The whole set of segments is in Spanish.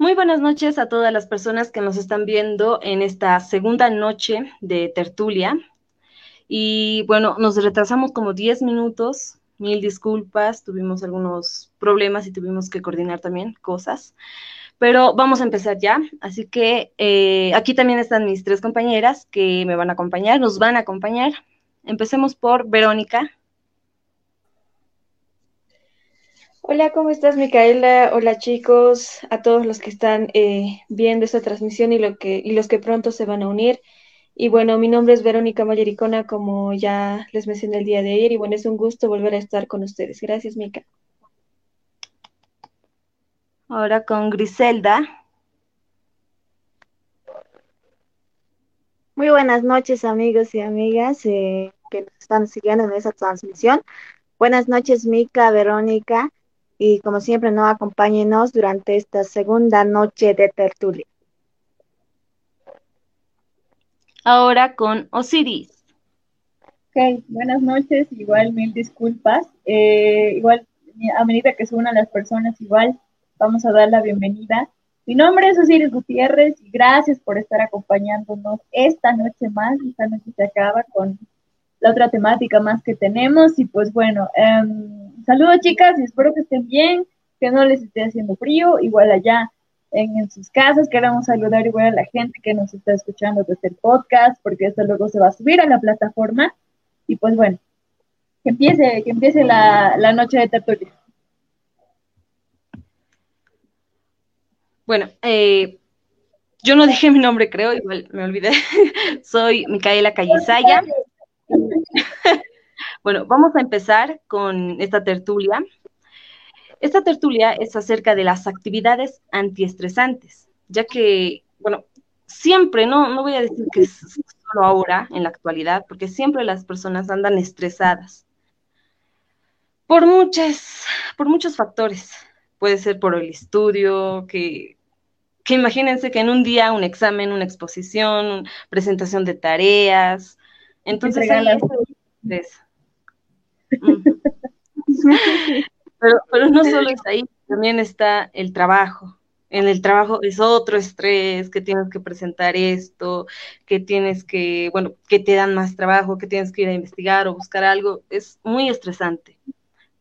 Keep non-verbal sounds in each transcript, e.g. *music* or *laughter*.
Muy buenas noches a todas las personas que nos están viendo en esta segunda noche de tertulia. Y bueno, nos retrasamos como 10 minutos, mil disculpas, tuvimos algunos problemas y tuvimos que coordinar también cosas. Pero vamos a empezar ya, así que eh, aquí también están mis tres compañeras que me van a acompañar, nos van a acompañar. Empecemos por Verónica. Hola, ¿cómo estás, Micaela? Hola, chicos, a todos los que están eh, viendo esta transmisión y, lo que, y los que pronto se van a unir. Y bueno, mi nombre es Verónica Mayericona, como ya les mencioné el día de ayer, y bueno, es un gusto volver a estar con ustedes. Gracias, Mica. Ahora con Griselda. Muy buenas noches, amigos y amigas eh, que nos están siguiendo en esta transmisión. Buenas noches, Mica, Verónica y como siempre, no acompáñenos durante esta segunda noche de tertulia. Ahora con Osiris. Ok, buenas noches, igual mil disculpas. Eh, igual, a medida que se unan las personas, igual vamos a dar la bienvenida. Mi nombre es Osiris Gutiérrez y gracias por estar acompañándonos esta noche más. Esta noche se acaba con la otra temática más que tenemos y pues bueno, eh, Saludos chicas y espero que estén bien, que no les esté haciendo frío, igual allá en, sus casas. Queremos saludar igual a la gente que nos está escuchando desde el podcast, porque esto luego se va a subir a la plataforma. Y pues bueno, que empiece, que empiece la, noche de tertulia. Bueno, eh, yo no dije mi nombre, creo, igual me olvidé. *laughs* Soy Micaela Callisaya. *laughs* Bueno, vamos a empezar con esta tertulia. Esta tertulia es acerca de las actividades antiestresantes, ya que, bueno, siempre, no, no voy a decir que es solo ahora, en la actualidad, porque siempre las personas andan estresadas por muchas, por muchos factores. Puede ser por el estudio, que, que imagínense que en un día un examen, una exposición, presentación de tareas, entonces hay estrés. *laughs* pero, pero no solo es ahí, también está el trabajo. En el trabajo es otro estrés, que tienes que presentar esto, que tienes que, bueno, que te dan más trabajo, que tienes que ir a investigar o buscar algo. Es muy estresante,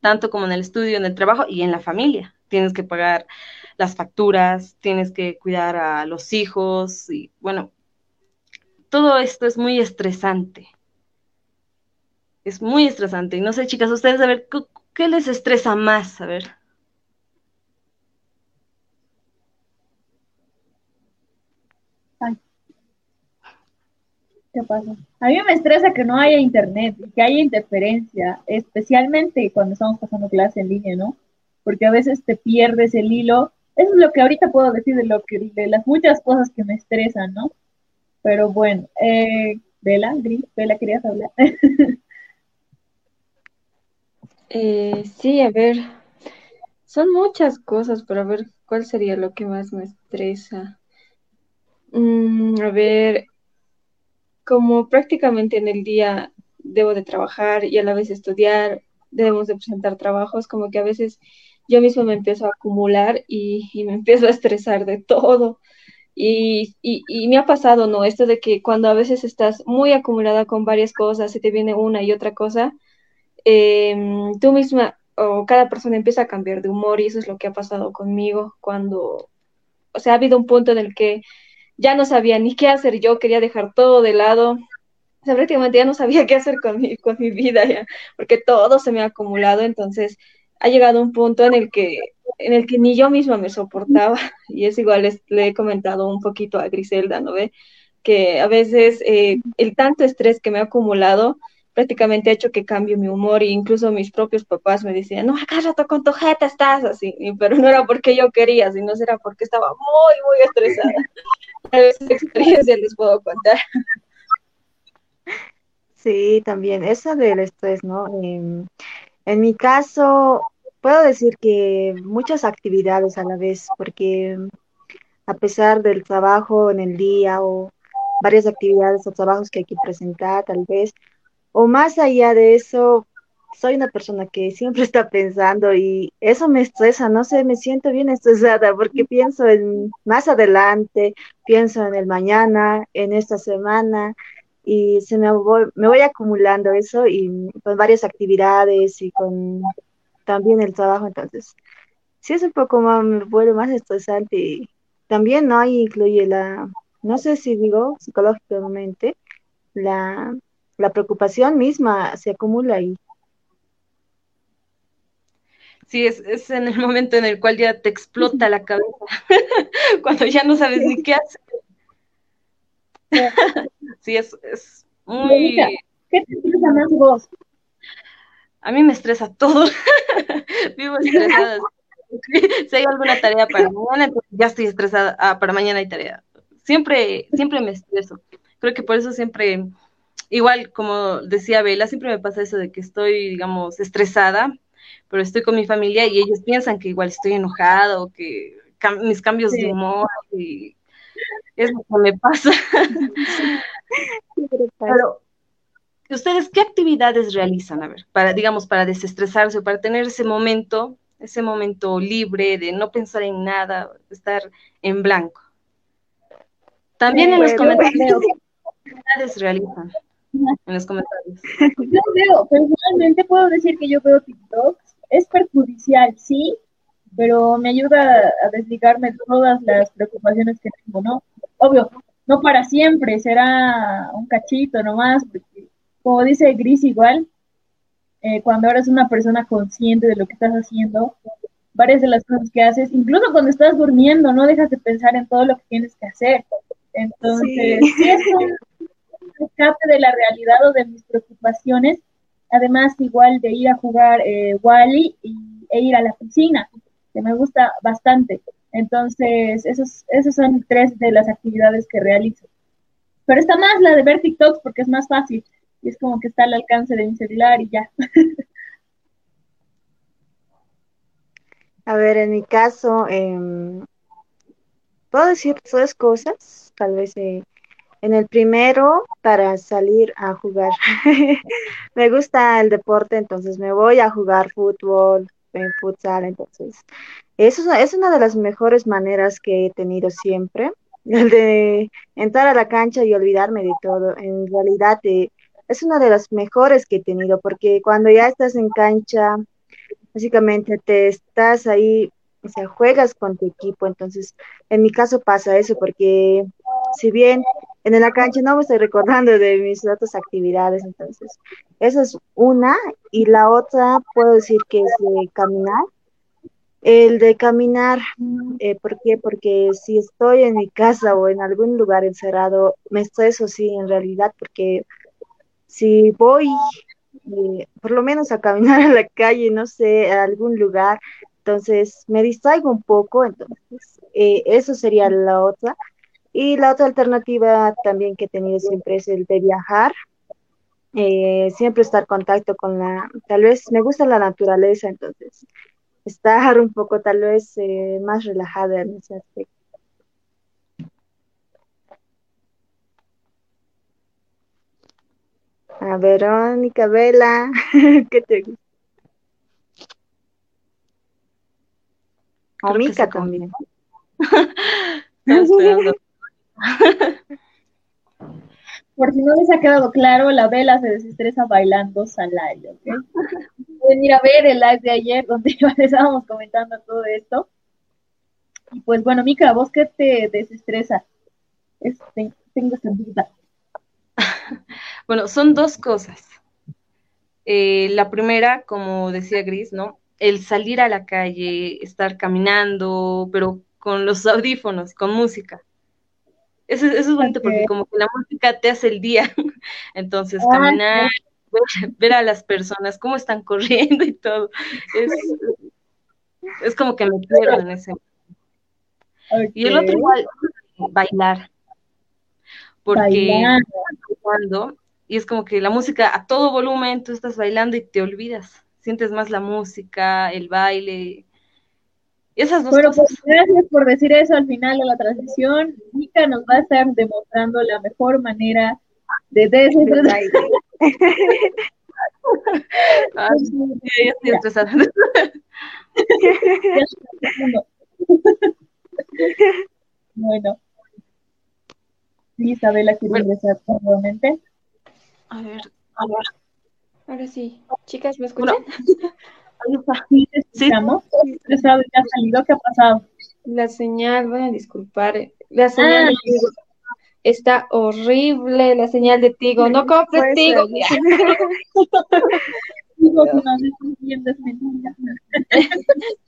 tanto como en el estudio, en el trabajo y en la familia. Tienes que pagar las facturas, tienes que cuidar a los hijos y, bueno, todo esto es muy estresante. Es muy estresante. Y no sé, chicas, ustedes, a ver, ¿qué, les estresa más? A ver. ¿Qué pasa? A mí me estresa que no haya internet y que haya interferencia, especialmente cuando estamos pasando clase en línea, ¿no? Porque a veces te pierdes el hilo. Eso es lo que ahorita puedo decir de lo de las muchas cosas que me estresan, ¿no? Pero bueno, eh, Vela, Gris, ¿querías hablar? *laughs* Eh, sí, a ver, son muchas cosas, pero a ver, ¿cuál sería lo que más me estresa? Mm, a ver, como prácticamente en el día debo de trabajar y a la vez estudiar, debemos de presentar trabajos, como que a veces yo mismo me empiezo a acumular y, me *laughs* empiezo a estresar de todo. Y, y, y, me ha pasado, ¿no? Esto de que cuando a veces estás muy acumulada con varias cosas, se te viene una y otra cosa, Em, tú misma o cada persona empieza a cambiar de humor y eso es lo que ha pasado conmigo cuando, o sea, ha habido un punto en el que ya no sabía ni qué hacer yo, quería dejar todo de lado, o sea, prácticamente ya no sabía *laughs* qué hacer con mi, con mi vida ya, porque todo se me ha acumulado, entonces ha llegado un punto en el que en el que ni yo misma me soportaba. *laughs* Y es igual le he comentado un poquito a Griselda, ¿no ve? Que a veces eh, el tanto estrés que me ha acumulado prácticamente ha hecho que cambie mi humor e incluso mis propios papás me decían, no, acá rato con tu jeta estás así, pero no era porque yo quería, sino era porque estaba muy, muy estresada. *laughs* A veces experiencia les puedo contar. Sí, también, eso del estrés, ¿no? en mi caso, puedo decir que muchas actividades a la vez, porque a pesar del trabajo en el día o varias actividades o trabajos que hay que presentar, tal vez, o más allá de eso, soy una persona que siempre está pensando y eso me estresa, no sé, me siento bien estresada porque pienso en más adelante, pienso en el mañana, en esta semana y se me voy, me voy acumulando eso y con varias actividades y con también el trabajo, entonces sí es un poco más, me vuelve más estresante y también no incluye la, no sé si digo psicológicamente, la, la preocupación misma se acumula ahí. Sí, es, es en el momento en el cual ya te explota la cabeza, *laughs* cuando ya no sabes ni qué hacer. *laughs* sí, es, es muy... ¿Qué te estresa más vos? A mí me estresa todo. *laughs* Vivo estresada. si hay alguna tarea para mañana, ya estoy estresada. Ah, para mañana hay tarea. Siempre, siempre me estreso. Creo que por eso siempre, igual como decía Bela, siempre me pasa eso de que estoy, digamos, estresada, pero estoy con mi familia y ellos piensan que igual estoy enojada o que mis cambios de humor y es lo que me pasa. pero, ¿ustedes qué actividades realizan? A ver, para, digamos, para desestresarse o para tener ese momento ese momento libre de no pensar en nada, estar en blanco. También en los comentarios, ¿qué realizan? En los comentarios. *laughs* Yo veo, personalmente puedo decir que yo veo TikTok, es perjudicial, sí, pero me ayuda a desligarme de todas las preocupaciones que tengo, ¿no? Obvio, no para siempre, será un cachito nomás, porque como dice Gris igual, eh, cuando eres una persona consciente de lo que estás haciendo, varias de las cosas que haces, incluso cuando estás durmiendo, no dejas de pensar en todo lo que tienes que hacer. Entonces, sí, es un escape de la realidad o de mis preocupaciones, además igual de ir a jugar eh, Wally e ir a la piscina, que me gusta bastante. Entonces, esos, esos son tres de las actividades que realizo. Pero está más la de ver TikToks porque es más fácil y es como que está al alcance de mi celular y ya. A ver, en mi caso, em, puedo decir tres cosas, tal vez eh, en el primero, para salir a jugar. *laughs* me gusta el deporte, entonces me voy a jugar fútbol, en futsal, entonces eso es una de las mejores maneras que he tenido siempre, *laughs* el de entrar a la cancha y olvidarme de todo. En realidad, eh, es una de las mejores que he tenido, porque cuando ya estás en cancha, básicamente te estás ahí, o sea, juegas con tu equipo, entonces en mi caso pasa eso, porque si bien en la cancha no me estoy recordando de mis otras actividades, entonces esa es una, y la otra puedo decir que es de caminar. El de caminar, eh, ¿por qué? Porque si estoy en mi casa o en algún lugar encerrado, me estreso, sí, en realidad, porque si voy eh, por lo menos a caminar *laughs* a la calle, no sé, a algún lugar, entonces me distraigo un poco, entonces eh, eso sería la otra. Y la otra alternativa también que he tenido siempre es el de viajar, eh, siempre estar en contacto con la, tal vez me gusta la naturaleza, entonces estar un poco tal vez más relajada en ese aspecto. A Verónica, Vela, *laughs* ¿qué te gusta? O Mica también. *laughs* Por si no les ha quedado claro, la vela se desestresa bailando salario. Pueden ir a ver el live de ayer donde *laughs* estábamos comentando todo esto. Y pues bueno, Mica, ¿vos qué te desestresa? Tengo esta duda. *laughs* Bueno, son dos cosas. Eh, la primera, como decía Gris, ¿no? El salir a la calle, estar caminando, pero con los *laughs* audífonos, con música. Eso, es bonito porque como que la música te hace el día. *laughs* Entonces, ah, caminar, ver, a las personas, cómo están corriendo y todo. Es, como que me pierdo en ese momento. Y el otro igual, bailar. Porque cuando y es como que la música a todo volumen, tú estás bailando y te olvidas, sientes más la música, el baile, esas dos bueno, Pues gracias por decir eso al final de la transición. Mika nos va a estar demostrando la mejor manera de desestresar. Ay, *laughs* ya estoy estresada. *laughs* bueno. Isabela quiere ingresar nuevamente. A ver, a ver. Ahora sí. Chicas, ¿me escuchan? Ahí *laughs* Sí. Estresado, ha salido. ¿Qué ha pasado? La señal, van a disculpar. La señal Ah. de Tigo está horrible. La señal de Tigo. No compres Tigo. *laughs*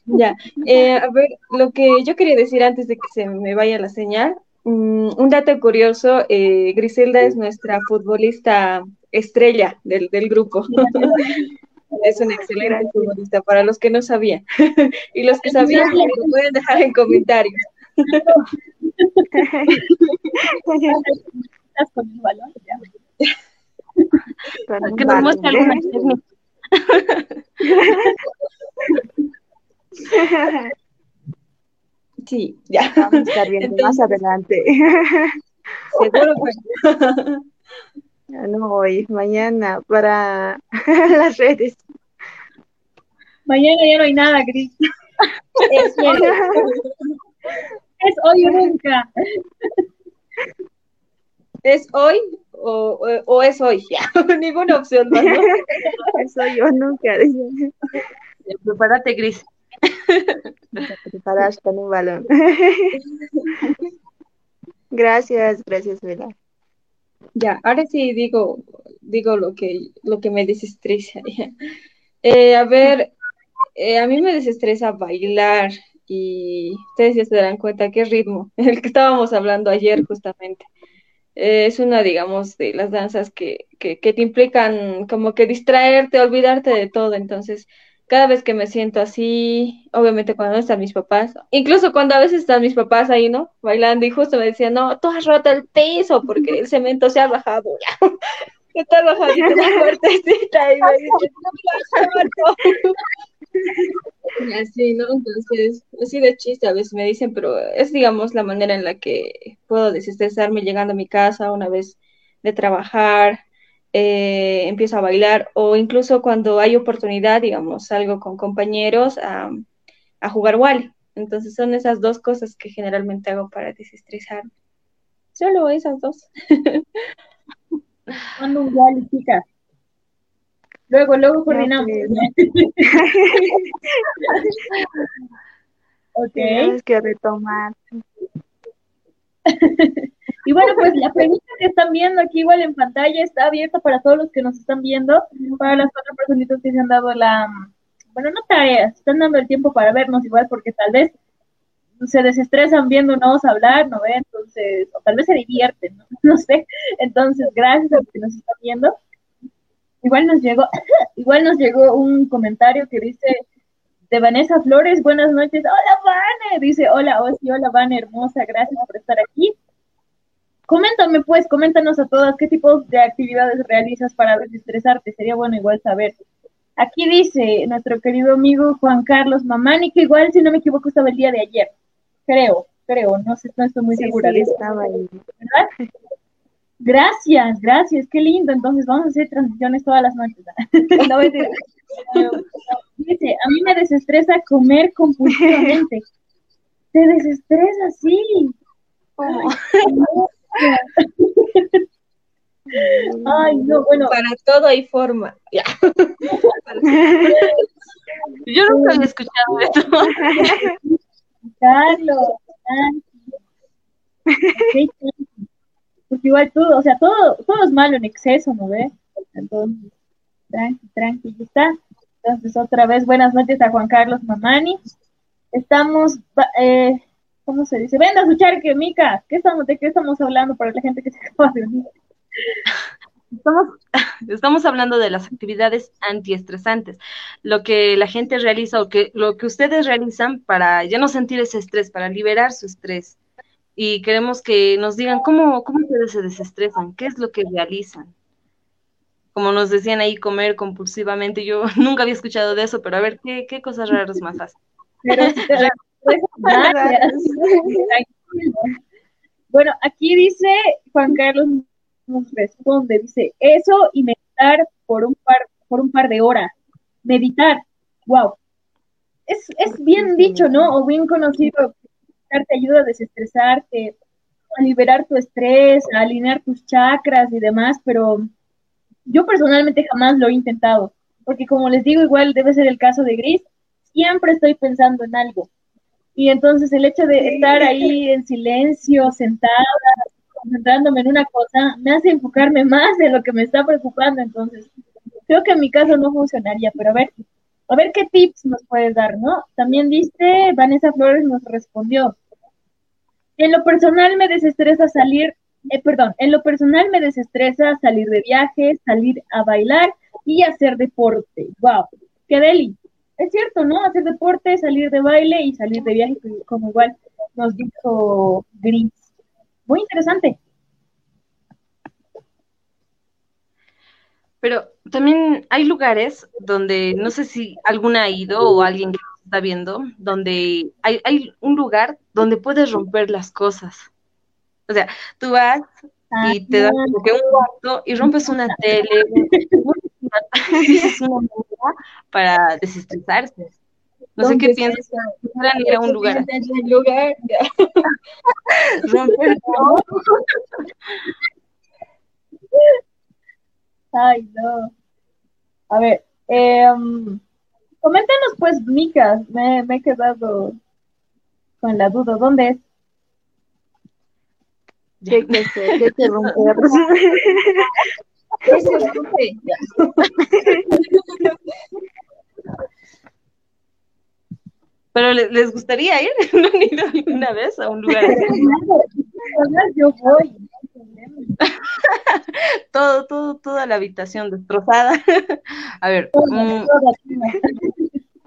Ya, eh, a ver, lo que yo quería decir antes de que se me vaya la señal, mm, un dato curioso, eh, Griselda es nuestra futbolista estrella del, del grupo. Es una excelente futbolista para los que no sabían. *laughs* Y los que sabían, lo pueden dejar en comentarios. Un Que nos muestre balón. alguna técnica. *laughs* Sí, ya, Vamos a estar viendo más adelante. seguro que *laughs* No hoy, mañana para *laughs* las redes. Mañana ya no hay nada, Gris. es. *laughs* Es hoy o nunca. ¿Es hoy o, o- o es hoy? Ya, *laughs* ninguna opción más, ¿no? Eso yo nunca. dice. Prepárate, Gris. Te preparas con un balón. Gracias, gracias, Vela. Ya, ahora sí digo, digo lo que, lo que me desestresa. *laughs* Eh, a ver, eh, a mí me desestresa bailar y ustedes ya se darán cuenta qué ritmo, *laughs* el que estábamos hablando ayer justamente. Eh, es una, digamos, de las danzas que, que, que te implican como que distraerte, olvidarte de todo. Entonces, cada vez que me siento así, obviamente cuando no están mis papás, incluso cuando a veces están mis papás ahí, ¿no? Bailando y justo me decían, no, tú has roto el piso porque el cemento se ha bajado *laughs* ya. Está bajadita la fuertecita y me dicen, no roto. Y así, ¿no? Entonces, así de chiste a veces me dicen, pero es, digamos, la manera en la que puedo desestresarme llegando a mi casa una vez de trabajar, eh, empiezo a bailar o incluso cuando hay oportunidad, digamos, salgo con compañeros a, a jugar Wally. Entonces son esas dos cosas que generalmente hago para desestresarme. Solo esas dos. *laughs* Mando un wall, chicas. Luego, luego coordinamos. *laughs* *laughs* ok. Tenemos que retomar. Y bueno, pues la pregunta que están viendo aquí igual en pantalla está abierta para todos los que nos están viendo, para las cuatro personitas que se han dado la, bueno, no tareas, están dando el tiempo para vernos igual porque tal vez se desestresan viéndonos hablar, ¿no? Entonces, o tal vez se divierten, ¿no? *laughs* No sé. Entonces, gracias a los que nos están viendo. Igual nos llegó, *laughs* igual nos llegó un comentario que dice de Vanessa Flores, buenas noches, hola Vane, dice, hola, oh, sí, hola Vane, hermosa, gracias por estar aquí. Coméntame pues, coméntanos a todas qué tipo de actividades realizas para desestresarte, sería bueno igual saber. Aquí dice nuestro querido amigo Juan Carlos Mamani, que igual si no me equivoco estaba el día de ayer, creo, creo, no sé, no estoy muy Sí, segura sí, de eso. estaba ahí. ¿verdad? *laughs* Gracias, gracias, qué lindo. Entonces vamos a hacer transmisiones todas las noches. *laughs* no *laughs* mentira. Dice, a mí me desestresa comer compulsivamente. *laughs* Te desestresa, sí. Ay, no, bueno, Para todo hay forma. Ya. Yo nunca había escuchado esto. Carlos. Porque igual todo, o sea, todo, todo es malo en exceso, ¿no ve? Entonces, tranqui, tranqui, está. Entonces, otra vez, buenas noches a Juan Carlos Mamani. Estamos, eh, ¿cómo se dice? Ven a escuchar que, Mica, ¿qué estamos, ¿de qué estamos hablando para la gente que se *laughs* acaba de unir? Estamos, estamos hablando de las actividades antiestresantes, lo que la gente realiza o que lo que ustedes realizan para ya no sentir ese estrés, para liberar su estrés. Y queremos que nos digan cómo, cómo ustedes se desestresan, qué es lo que realizan. Como nos decían ahí, comer compulsivamente. Yo *laughs* nunca había escuchado de eso, pero a ver, ¿qué, qué cosas raras más hacen? *laughs* *laughs* Bueno, aquí dice Juan Carlos nos responde, dice, eso y meditar por un par por un par de horas. Meditar, wow. Es, es bien dicho, ¿no? O bien conocido, te ayuda a desestresarte, a liberar tu estrés, a alinear tus chakras y demás, pero yo personalmente jamás lo he intentado, porque como les digo, igual debe ser el caso de Gris, siempre estoy pensando en algo. Y entonces el hecho de estar ahí en silencio, sentada, concentrándome en una cosa, me hace enfocarme más en lo que me está preocupando. Entonces, creo que en mi caso no funcionaría, pero a ver, a ver qué tips nos puedes dar, ¿no? También dice, Vanessa Flores nos respondió, en lo personal me desestresa salir, eh, perdón, en lo personal me desestresa salir de viaje, salir a bailar y hacer deporte. ¡Wow! ¡Qué deli! Es cierto, ¿no? Hacer deporte, salir de baile y salir de viaje, como igual nos dijo Gris. Muy interesante. Pero también hay lugares donde, no sé si alguna ha ido o alguien que está viendo, donde hay, hay un lugar donde puedes romper las cosas. O sea, tú vas y te das como que un cuarto y rompes una tele, *laughs* es una manera para desestresarse. No sé qué piensas, ir a un lugar. lugar *laughs* Romper todo. *laughs* Ay, no. A ver, eh, Coméntanos pues, Mica, me, me he quedado con la duda, ¿dónde es? ¿Qué, qué, qué, qué te romper? *laughs* ¿Qué se rompe? Pero les gustaría ir, *laughs* ¿no han ido alguna vez a un lugar así? *laughs* Yo voy. *laughs* todo, todo, toda la habitación destrozada. *laughs* A ver. Mm,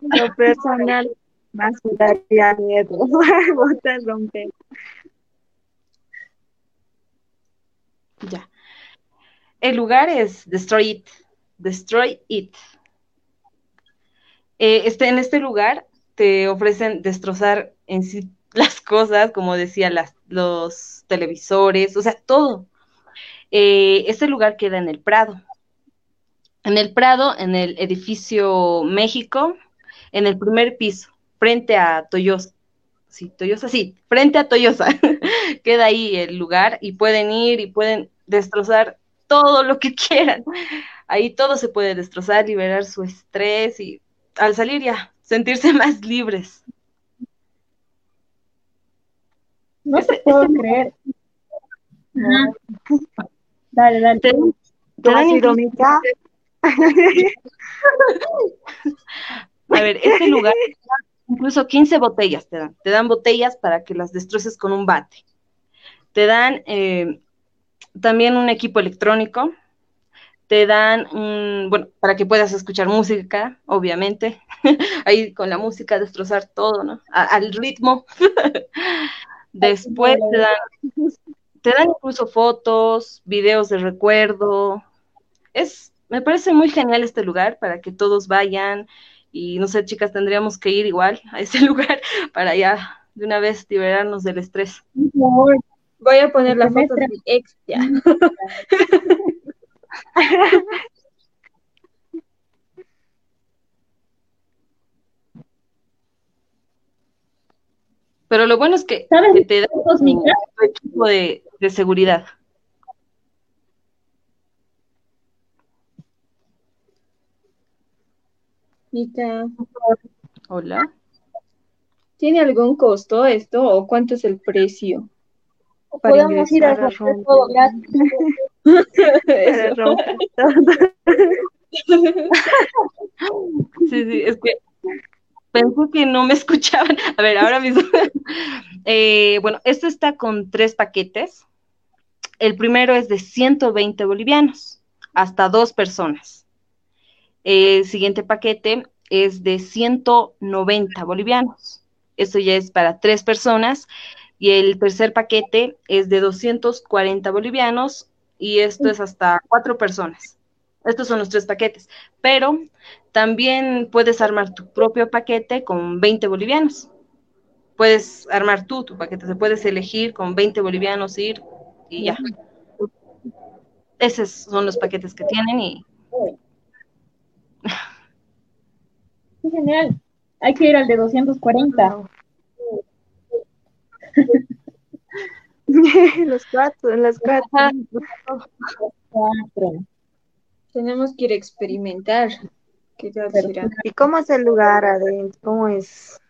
*laughs* lo personal más daría miedo. Botar romper. Ya. El lugar es Destroy It. Destroy It. Eh, este, en este lugar te ofrecen destrozar en sí las cosas, como decía, las, los televisores, o sea, todo. Eh, este lugar queda en el Prado. En el Prado, en el edificio México, en el primer piso, frente a Toyosa. Sí, Toyosa, sí, frente a Toyosa. *laughs* queda ahí el lugar y pueden ir y pueden destrozar todo lo que *laughs* quieran. Ahí todo se puede destrozar, liberar su estrés y al salir ya sentirse *laughs* más libres. No se puedo creer. Dale, dale. ¿Te, has sido A ver, este lugar, incluso 15 botellas te dan. Te dan botellas para que las destroces con un bate. Te dan eh, también un equipo electrónico. Te dan, un, bueno, para que puedas escuchar música, obviamente. *laughs* Ahí con la música destrozar todo, ¿no? al ritmo. *laughs* Después te dan te dan incluso fotos, videos de recuerdo. Es, me parece muy genial este lugar para que todos vayan y no sé, chicas, tendríamos que ir igual a ese *laughs* lugar para ya de una vez liberarnos del estrés. Voy a poner la foto de mi ex ya. *laughs* Pero lo bueno es que, ¿Sabes? te da un equipo de, de seguridad. Mica. Hola. ¿Tiene algún costo esto o cuánto es el precio? Podemos ir a romper todo sí, sí, es que pensé que no me escuchaban. A ver, ahora mismo. *laughs* Eh, bueno, esto está con tres paquetes. El primero es de 120 bolivianos, hasta dos personas. El siguiente paquete es de 190 bolivianos. Esto ya es para tres personas. Y el tercer paquete es de 240 bolivianos y esto es hasta cuatro personas. Estos son los tres paquetes. Pero también puedes armar tu propio paquete con 20 bolivianos. Puedes armar tú tu paquete, se puedes elegir con 20 bolivianos ir y ya. Esos son los paquetes que tienen y Qué genial. Hay que ir al de 240. *laughs* los cuatro, las cuatro. Tenemos que ir a experimentar. ¿Y cómo es el lugar adentro? ¿Cómo es?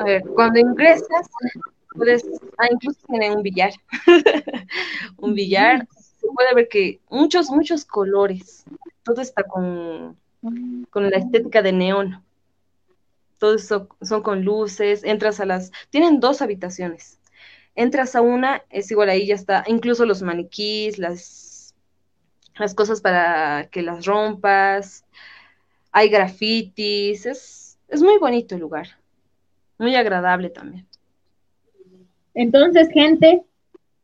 A ver, cuando ingresas, puedes, ah, incluso tienen un billar. *laughs* un billar, se puede ver que muchos, muchos colores. Todo está con, con la estética de neón. Todo eso son con luces, entras a las, tienen dos habitaciones. Entras a una, es igual ahí ya está, incluso los maniquís, las, las cosas para que las rompas, hay grafitis, es, es muy bonito el lugar, muy agradable también. Entonces, gente,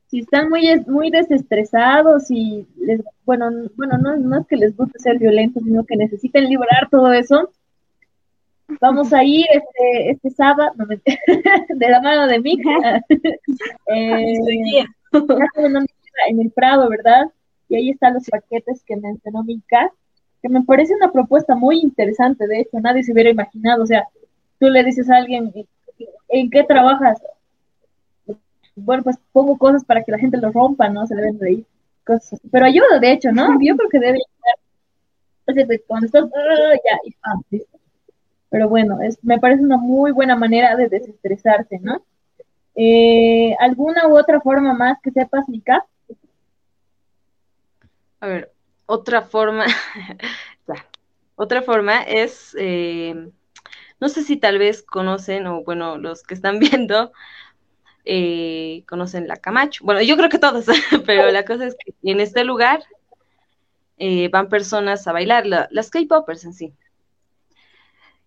si están muy, muy desestresados y les, bueno, bueno, no, no es que les guste ser violentos, sino que necesiten liberar todo eso, vamos a ir este, este sábado *laughs* de la mano de Mika *laughs* eh, en el Prado, ¿verdad? Y ahí están los paquetes que mencionó Mika, que me parece una propuesta muy interesante, de hecho, nadie se hubiera imaginado, o sea, tú le dices a alguien, ¿en qué trabajas? Bueno, pues pongo cosas para que la gente lo rompa, ¿no? Se deben reír, cosas así. Pero ayuda, de hecho, ¿no? Yo creo que debe ayudar. cuando estás, ah, ya, y ah, listo. Pero bueno, es, me parece una muy buena manera de desestresarse, ¿no? Eh, ¿Alguna u otra forma más que sepas, Mika? A ver, otra forma, *laughs* otra forma es, eh, no sé si tal vez conocen, o bueno, los que están *laughs* viendo, eh, conocen la Camacho. Bueno, yo creo que todos, *laughs* pero la cosa es que en este lugar van personas a bailar, las K-Poppers en sí.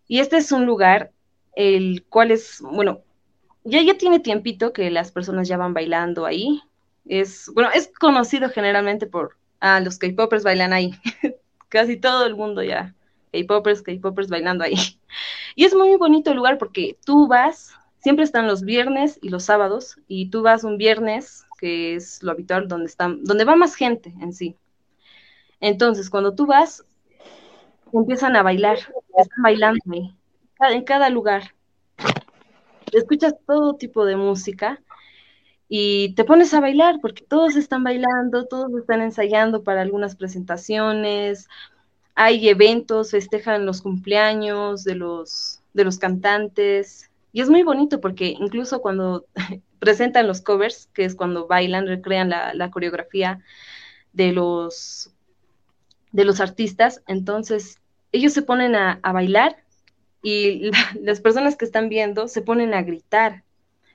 Y este es un lugar el cual es, bueno, ya, ya tiene tiempito que las personas ya van bailando ahí. Es, bueno, es conocido generalmente por, ah, los K-Poppers bailan ahí. *laughs* Casi todo el mundo ya. K-Poppers, K-Poppers bailando ahí. *laughs* Y es muy bonito el lugar porque tú vas, siempre están los viernes y los sábados, y tú vas un viernes, que es lo habitual, donde, están, donde va más gente en sí. Entonces, cuando tú vas, empiezan a bailar, están bailando ahí, en cada lugar. Escuchas todo tipo de música y te pones a bailar porque todos están bailando, todos están ensayando para algunas presentaciones, hay eventos, festejan los cumpleaños de los, de los cantantes y es muy bonito porque incluso cuando *laughs* presentan los covers, que es cuando bailan, recrean la, coreografía de los de los artistas, entonces ellos se ponen a, bailar y *laughs* las personas que están viendo se ponen a gritar.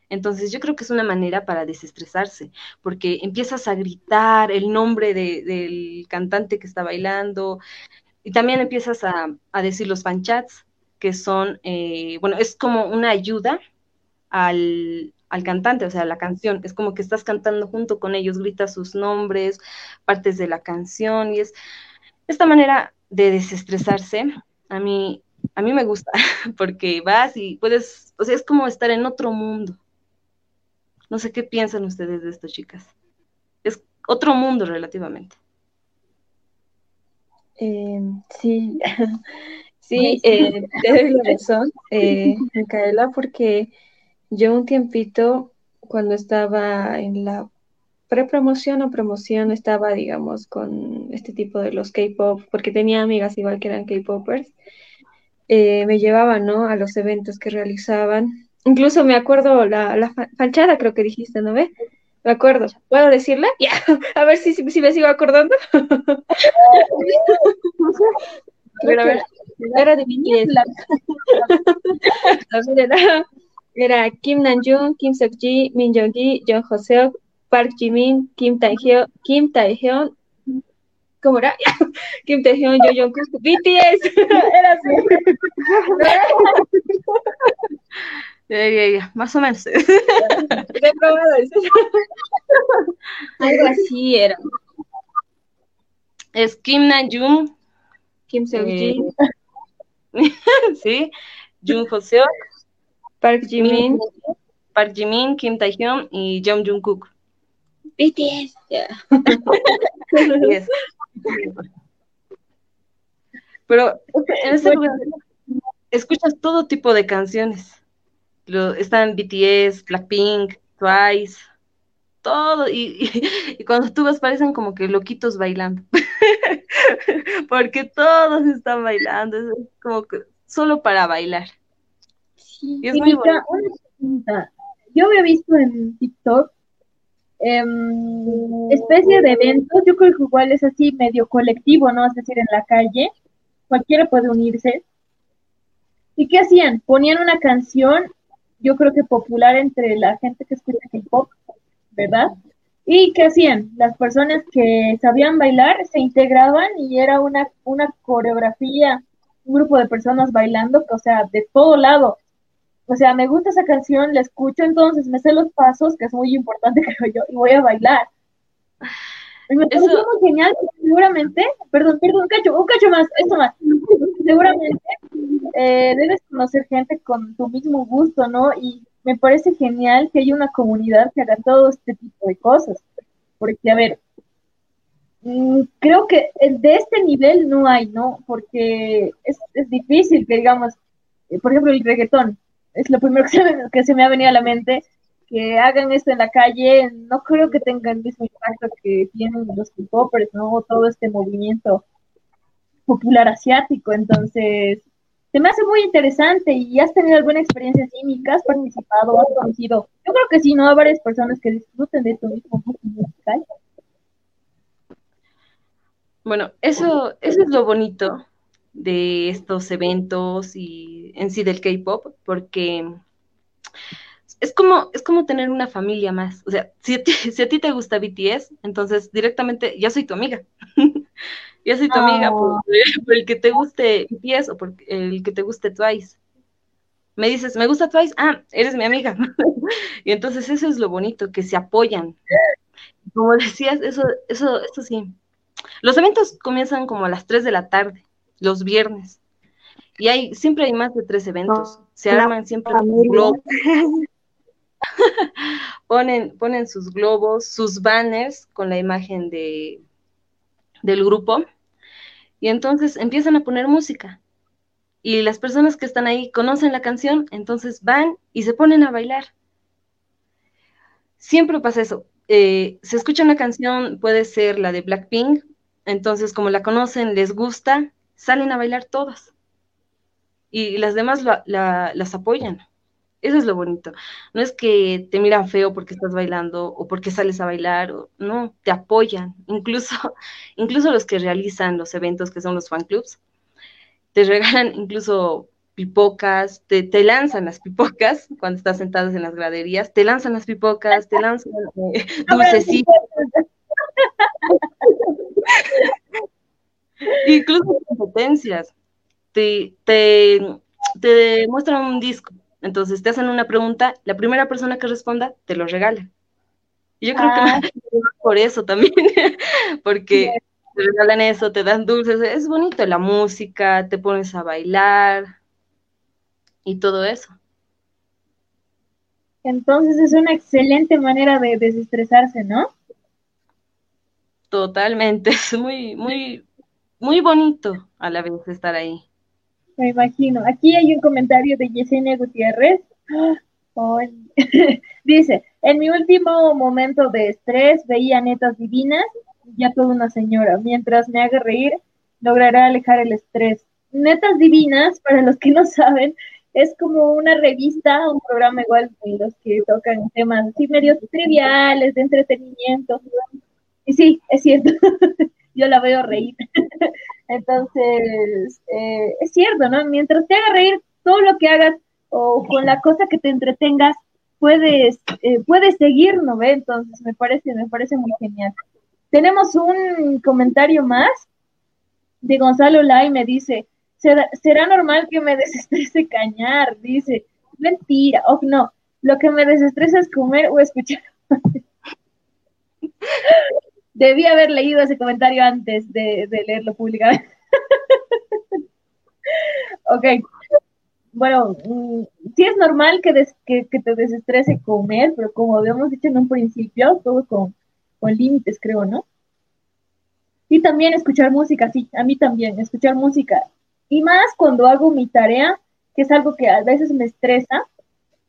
Entonces yo creo que es una manera para desestresarse, porque empiezas a gritar el nombre del cantante que está bailando y también empiezas a, decir los fanchats, que son, eh, bueno, es como una ayuda al, al cantante, o sea, la canción. Es como que estás cantando junto con ellos, gritas sus nombres, partes de la canción y es esta manera de desestresarse, a mí, a mí me gusta, *laughs* porque vas y puedes, o sea, es como estar en otro mundo. No sé qué piensan ustedes de esto, chicas. Es otro mundo relativamente. Eh, sí, *laughs* sí, eh, te doy la *laughs* razón, eh, Micaela, porque yo un tiempito, cuando estaba en la pre-promoción o promoción estaba, digamos, con este tipo de los K-pop, porque tenía amigas igual que eran K-popers. Eh, me llevaban, ¿no? A los eventos que realizaban. Incluso me acuerdo la, la fanchada, creo que dijiste, ¿no ve? Me acuerdo. ¿Puedo decirla? *laughs* Ya, a ver si, si, me sigo acordando. *laughs* Pero a ver, era de mi *laughs* era, era Kim Namjoon, Kim Seok-ji, Min Jong-gi, Jung Ho-seok, Park Jimin, Kim Taehyung, Kim Taehyung, ¿cómo era? *laughs* Kim Taehyung, Yo Jungkook, BTS, *laughs* era así. Ya, ya, ya, más o menos. Algo así era. Es Kim Namjoon, Kim Seok-ji, eh, *laughs* sí, Jung Ho Seok, Park Jimin, Park Jimin, Kim Taehyung y Jung Jungkook. BTS. Pero en ese lugar escuchas todo tipo de canciones. Lo, están BTS, Blackpink, Twice, todo. Y, *laughs* y, cuando tú vas parecen como que loquitos bailando. *laughs* *laughs* Porque todos están bailando. Es como que solo para bailar. Sí, y es muy bonito. Yo había visto en TikTok eh, especie de eventos, yo creo que igual es así medio colectivo, ¿no? Es decir, en la calle, cualquiera puede unirse. ¿Y qué hacían? Ponían una canción, yo creo que popular entre la gente que escucha hip hop, ¿verdad? ¿Y qué hacían? Las personas que sabían bailar se integraban y era una, una coreografía, un grupo de personas bailando, o sea, de todo lado. O sea, me gusta esa canción, la escucho, entonces me sé los pasos, que es muy importante, *laughs* creo yo, y voy a bailar. Y me parece muy genial, seguramente, perdón, perdón, un cacho, un cacho más, esto más. Seguramente eh, debes conocer gente con tu mismo gusto, ¿no? Y me parece genial que haya una comunidad que haga todo este tipo de cosas. Porque, a ver, mm, creo que de este nivel no hay, ¿no? Porque es, es difícil que, digamos, eh, por ejemplo, el reggaetón, es lo primero *laughs* que se, me, ha venido a la mente, que hagan esto en la calle, no creo que tengan el mismo impacto que tienen los hip ¿no? Todo este movimiento popular asiático, entonces se me hace muy interesante y has tenido alguna experiencia cínica, has participado, has conocido, yo creo que sí, ¿no? Hay varias personas que disfruten de tu mismo musical. Bueno, eso, eso es lo bonito de estos eventos y en sí del K-pop, porque es como, es como tener una familia más. O sea, si a, ti, *laughs* si a ti te gusta BTS, entonces directamente ya soy tu amiga. *laughs* ya soy tu amiga *laughs* por, el que te guste BTS o por el que te guste Twice. Me dices, me gusta Twice, ah, eres mi amiga. y entonces eso es lo bonito, que se apoyan. Como decías, eso, eso, eso sí. Los eventos comienzan como a las 3 de la tarde los viernes. Y hay, siempre hay más de tres eventos. Se arman siempre globos. *laughs* ponen, sus globos, sus banners con la imagen de, del grupo. Y entonces empiezan a poner música. Y las personas que están ahí conocen la canción, entonces van y se ponen a bailar. Siempre pasa eso. Eh, se escucha una canción, puede ser la de Blackpink, entonces como la conocen, les gusta, salen a bailar todas. Y las demás las apoyan. Eso es lo bonito. No es que te miran feo porque estás bailando o porque sales a bailar, o, no, te apoyan. *laughs* Incluso, incluso los que realizan los eventos que son los fan clubs, te regalan incluso pipocas, te, te lanzan las pipocas *laughs* cuando estás sentados en las graderías, te lanzan las pipocas, te lanzan eh, *laughs* dulcecitos. Incluso competencias. Te, te, te muestran un disco. Entonces te hacen una pregunta, la primera persona que responda te lo regala. Y yo creo que ah. por eso también, *laughs* porque te regalan eso, te dan dulces, es bonito la música, te pones a bailar y todo eso. Entonces es una excelente manera de desestresarse, ¿no? Totalmente, *laughs* es muy, muy, muy bonito a la vez estar ahí. Me imagino. Aquí hay un comentario de Yesenia Gutiérrez. *laughs* Dice, en mi último momento de estrés veía netas divinas, ya toda una señora. Mientras me haga reír, logrará alejar el estrés. Netas divinas, para los que no saben, es como una revista, un programa igual de los que tocan temas así medios triviales, de entretenimiento. Y sí, es cierto. *laughs* yo la veo reír. *laughs* Entonces, eh, es cierto, ¿no? Mientras te haga reír, todo lo que hagas o con la cosa que te entretengas, puedes, eh, puedes seguir, ¿no ve? Entonces, me parece, me parece muy genial. Tenemos un comentario más de Gonzalo Lai, me dice, ¿será, ¿será normal que me *laughs* desestrese cañar? Dice, mentira, o no, lo que me desestresa es comer o escuchar. *laughs* Debí haber leído ese comentario antes de, leerlo públicamente. *laughs* ok. Bueno, mm, sí es normal que, que, te desestrese comer, pero como habíamos dicho en un principio, todo con, con límites, creo, ¿no? Y también escuchar música, sí, a mí también, escuchar música. Y más cuando hago mi tarea, que es algo que a veces me estresa,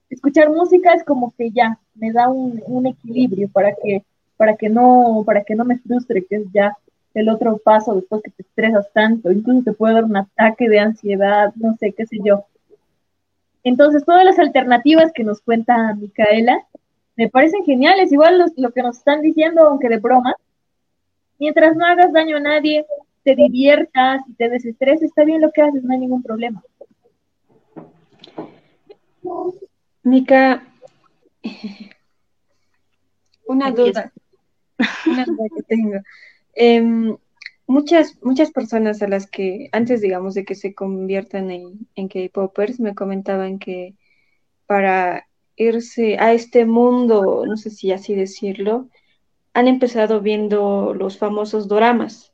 escuchar música es como que ya me da un equilibrio para que, para que no, para que no me frustre, que es ya el otro paso después que te estresas tanto, incluso te puede dar un ataque de ansiedad, no sé, qué sé yo. Entonces, todas las alternativas que nos cuenta Micaela me parecen geniales, igual lo que nos están diciendo, aunque de broma, mientras no hagas daño a nadie, te diviertas y te desestreses, está bien lo que haces, no hay ningún problema. Mica, *laughs* una duda, *laughs* Em, muchas, muchas personas a las que antes, digamos, de que se conviertan en, en K-Poppers, me comentaban que para irse a este mundo, no sé si así decirlo, han empezado viendo los famosos doramas.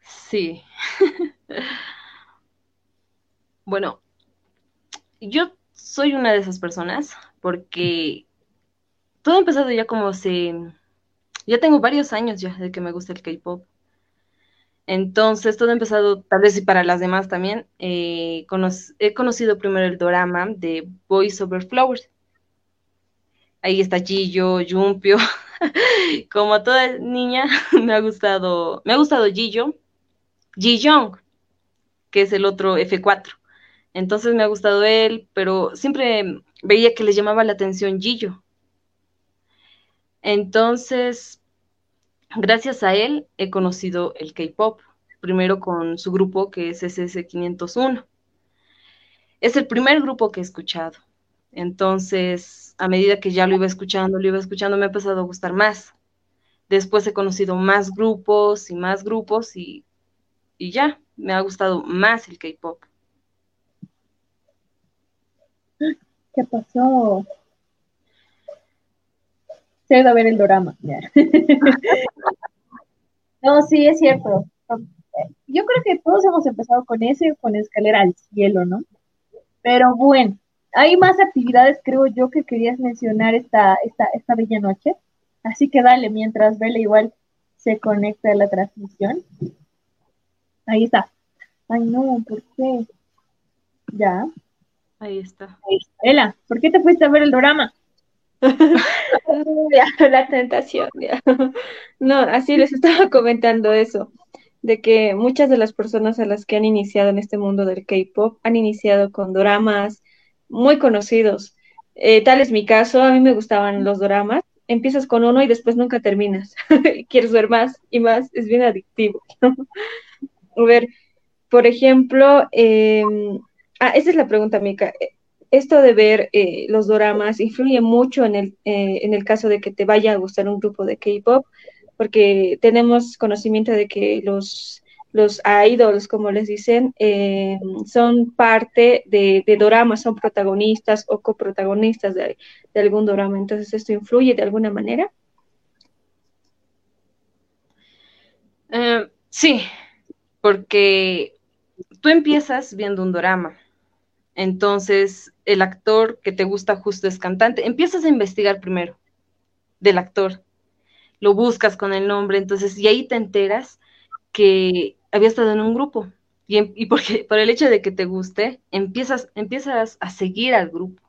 Sí. *laughs* bueno, yo soy una de esas personas porque todo ha empezado ya como se ya tengo varios años ya de que me gusta el K-pop. Entonces, todo ha empezado, tal vez y para las demás también. Eh, he conocido primero el drama de Boys Over Flowers. Ahí está Jiyo, Jumpio. *laughs* Como toda niña, *laughs* me ha gustado, me ha gustado Jiyo, Ji Young, que es el otro F4. Entonces me ha gustado él, pero siempre veía que le llamaba la atención Jiyo. Entonces, gracias a él he conocido el K-Pop, primero con su grupo que es SS501. Es el primer grupo que he escuchado. Entonces, a medida que ya lo iba escuchando, lo iba escuchando, me ha empezado a gustar más. Después he conocido más grupos y más grupos y, y ya, me ha gustado más el K-Pop. ¿Qué pasó? Se a ver el drama. *laughs* no, sí, es cierto. Yo creo que todos hemos empezado con ese, con escalera al cielo, ¿no? Pero bueno, hay más actividades, creo yo, que querías mencionar esta, esta, esta bella noche. Así que dale, mientras Vela igual se conecta a la transmisión. Ahí está. Ay, no, ¿por qué? Ya. Ahí está. Vela, ¿por qué te fuiste a ver el drama? *laughs* la tentación, No, así les estaba comentando eso, de que muchas de las personas a las que han iniciado en este mundo del K-pop han iniciado con dramas muy conocidos. Eh, tal es mi caso, a mí me gustaban los dramas. Empiezas con uno y después nunca terminas. *laughs* Quieres ver más y más, es bien adictivo. *laughs* a ver, por ejemplo, em, ah, esa es la pregunta, Mika esto de ver eh, los doramas influye mucho en el, eh, en el caso de que te vaya a gustar un grupo de K-pop, porque tenemos conocimiento de que los, los idols, como les dicen, eh, son parte de, de doramas, son protagonistas o coprotagonistas de, de algún dorama. Entonces, ¿esto influye de alguna manera? sí, porque tú empiezas viendo un dorama entonces, el actor que te gusta justo es cantante. Empiezas a investigar primero del actor. Lo buscas con el nombre, entonces, y ahí te enteras que había estado en un grupo. Y, y porque, por el hecho de que te guste, empiezas, empiezas a seguir al grupo.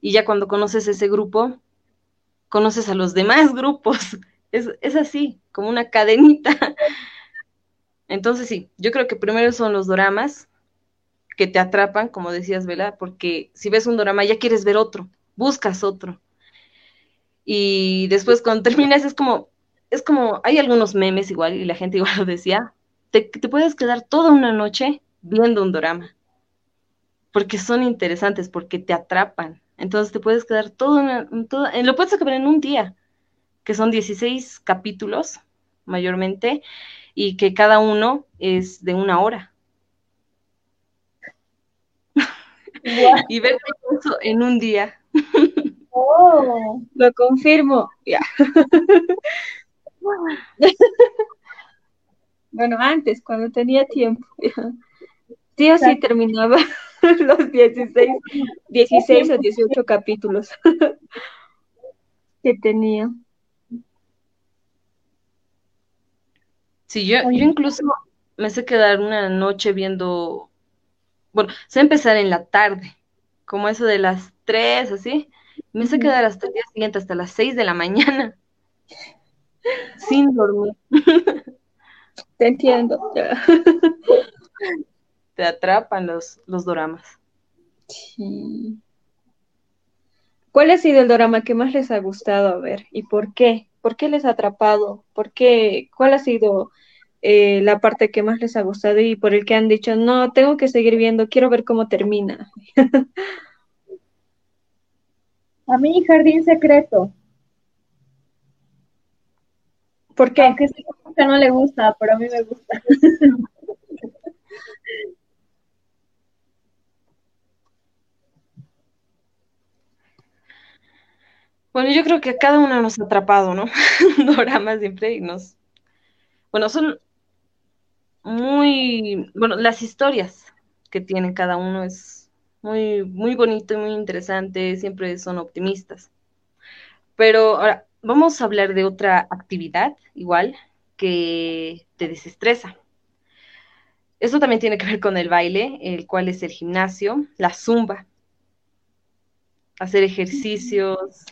Y ya cuando conoces ese grupo, conoces a los demás *laughs* grupos. Es, es así, como una cadenita. *laughs* Entonces sí, yo creo que primero son los dramas, que te atrapan, como decías, Vela, porque si ves un drama ya quieres ver otro, buscas otro. Y después cuando *laughs* terminas es como, es como, hay algunos memes igual, y la gente igual lo decía, te, te puedes quedar toda una noche viendo un drama, porque son interesantes, porque te atrapan. Entonces te puedes quedar todo, una, todo lo puedes acabar en un día, que son 16 capítulos mayormente, y que cada uno es de una hora. Y ver todo eso en un día. Oh. *laughs* Lo confirmo. Ya. *laughs* bueno, antes, cuando tenía tiempo. Sí o sí terminaba *laughs* los 16, 16 o 18 capítulos que tenía. Sí, yo, yo incluso me sé quedar una noche viendo, bueno, sé empezar en la tarde, como eso de las tres, así, me sé quedar hasta el día siguiente, hasta las seis de la mañana, *laughs* sin dormir. *laughs* Te entiendo. Te atrapan los, los doramas. Sí. ¿Cuál ha sido el drama que más les ha gustado ver y por qué? ¿Por qué les ha atrapado? ¿Por qué? ¿Cuál ha sido eh, la parte que más les ha gustado y por el que han dicho, no, tengo que seguir viendo, quiero ver cómo termina? A mí, Jardín Secreto. ¿Por qué? Aunque a no le gusta, pero a mí me gusta. *laughs* Bueno, yo creo que a cada uno nos ha atrapado, ¿no? *laughs* Doramas siempre y nos... Bueno, son muy... Bueno, las historias que tiene cada uno es muy, muy bonito y muy interesante, siempre son optimistas. Pero ahora, vamos a hablar de otra actividad, igual, que te desestresa. Esto también tiene que ver con el baile, el cual es el gimnasio, la zumba, hacer ejercicios,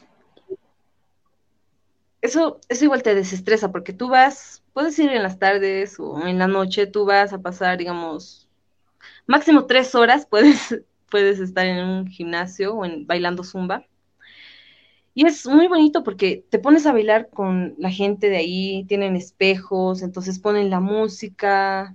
eso, eso igual te desestresa porque tú vas, puedes ir en las tardes o en la noche, tú vas a pasar, digamos, máximo tres horas puedes, *laughs* puedes estar en un gimnasio o en, bailando zumba. Y es muy bonito porque te pones a bailar con la gente de ahí, tienen espejos, entonces ponen la música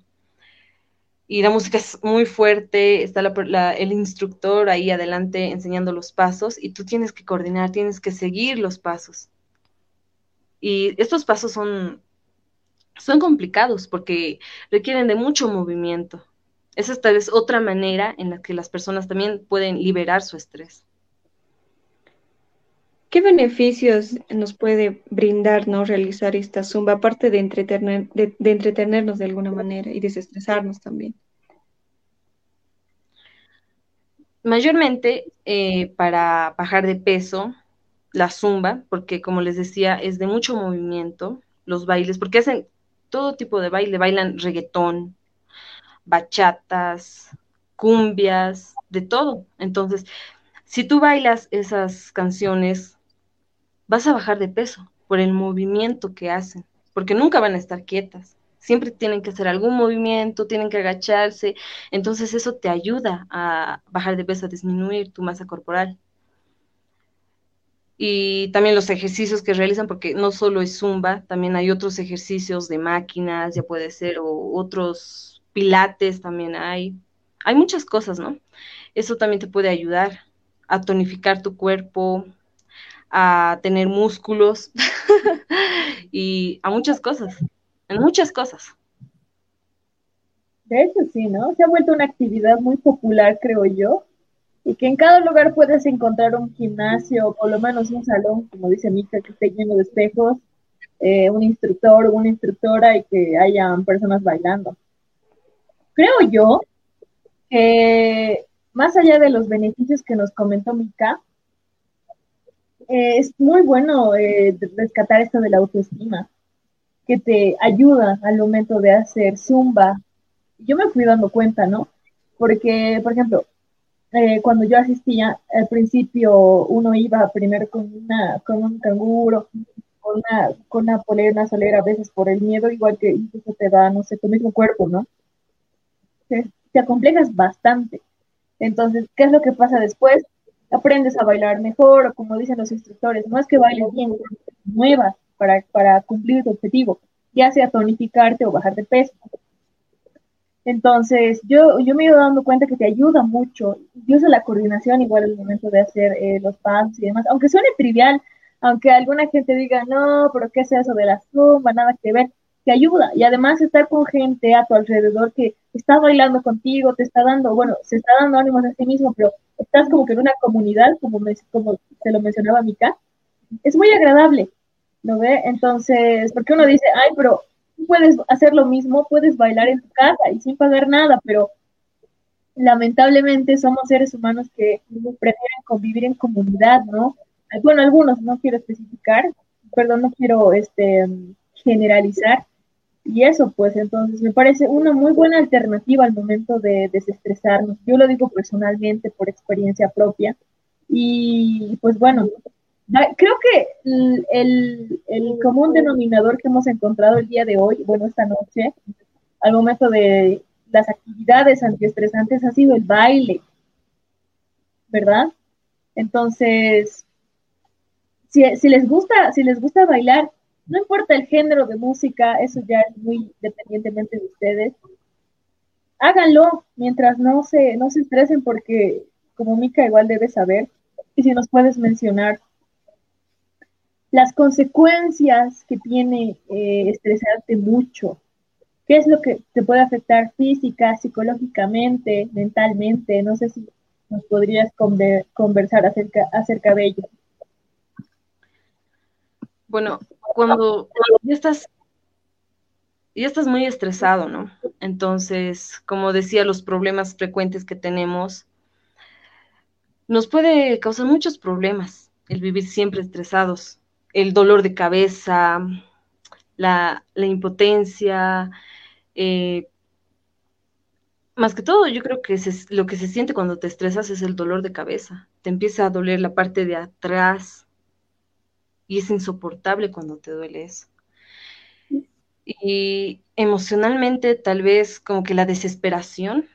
y la música es muy fuerte, está el instructor ahí adelante enseñando los pasos y tú tienes que coordinar, tienes que seguir los pasos. Y estos pasos son, son complicados porque requieren de mucho movimiento. Esa es tal vez otra manera en la que las personas también pueden liberar su estrés. ¿Qué beneficios nos puede brindar no realizar esta zumba, aparte de, entretener, de, entretenernos de alguna manera y desestresarnos también? Mayormente eh, para bajar de peso, la zumba, porque como les decía, es de mucho movimiento, los bailes, porque hacen todo tipo de baile, bailan reggaetón, bachatas, cumbias, de todo. Entonces, si tú bailas esas canciones, vas a bajar de peso por el movimiento que hacen, porque nunca van a estar quietas. Siempre tienen que hacer algún movimiento, tienen que agacharse. Entonces eso te ayuda a bajar de peso, a disminuir tu masa corporal y también los ejercicios que realizan, porque no solo es zumba, también hay otros ejercicios de máquinas, ya puede ser, o otros pilates también hay. Hay muchas cosas, ¿no? Eso también te puede ayudar a tonificar tu cuerpo, a tener músculos *laughs* y a muchas cosas, en muchas cosas. De hecho, sí, ¿no? Se ha vuelto una actividad muy popular, creo yo, y que en cada lugar puedes encontrar un gimnasio, o por lo menos un salón, como dice Mika, que esté lleno de espejos, eh, un instructor una instructora y que hayan personas bailando. Creo yo que más allá de los beneficios que nos comentó Mika, eh, es muy bueno eh, rescatar esto de la autoestima, que te ayuda al momento de hacer zumba. Yo me fui dando cuenta, ¿no? Porque, por ejemplo, eh, cuando yo asistía, al principio uno iba primero con, una, con un canguro, con una, con una polera, una solera, a veces por el miedo, igual que incluso te da, no sé, tu mismo cuerpo, ¿no? Te, te acomplejas bastante. Entonces, ¿qué es lo que pasa después? Aprendes a bailar mejor, o como dicen los instructores, no es que bailes bien, nuevas para, para cumplir tu objetivo, ya sea tonificarte o bajar de peso. Entonces, yo, yo me he ido dando cuenta que te ayuda mucho. Yo uso la coordinación igual al momento de hacer eh, los pasos y demás, aunque suene trivial, aunque alguna gente diga, no, pero ¿qué es eso de la zumba? Nada que ver, te ayuda. Y además estar con gente a tu alrededor que está bailando contigo, te está dando, bueno, se está dando ánimos a sí mismo, pero estás como que en una comunidad, como, me, como se lo mencionaba Mika, es muy agradable, ¿no ve? Entonces, porque uno dice, ay, pero puedes hacer lo mismo, puedes bailar en tu casa y sin pagar nada, pero lamentablemente somos seres humanos que prefieren convivir en comunidad, ¿no? Bueno, algunos, no quiero especificar, perdón, no quiero este, generalizar, Y eso, pues, entonces me parece una muy buena alternativa al momento de desestresarnos. Yo lo digo personalmente por experiencia propia. Y pues bueno, creo que el, el, común denominador que hemos encontrado el día de hoy, bueno, esta noche, al momento de las actividades antiestresantes ha sido el baile, ¿verdad? Entonces, si, si, les gusta, si les gusta bailar, no importa el género de música, eso ya es muy dependientemente de ustedes. Háganlo mientras no se, no se estresen porque, como Mica igual debe saber, y si nos puedes mencionar las consecuencias que tiene eh, estresarte mucho, qué es lo que te puede afectar física, psicológicamente, mentalmente, no sé si nos podrías conversar acerca, acerca de ello. Bueno, cuando, ya estás ya estás muy estresado, ¿no? Entonces, como decía, los problemas frecuentes que tenemos nos puede causar muchos problemas el vivir siempre estresados, el dolor de cabeza, la, impotencia, eh, más que todo, yo creo que lo que se siente cuando te estresas es el dolor de cabeza. Te empieza a doler la parte de atrás, y es insoportable cuando te duele eso. Y emocionalmente tal vez como que la desesperación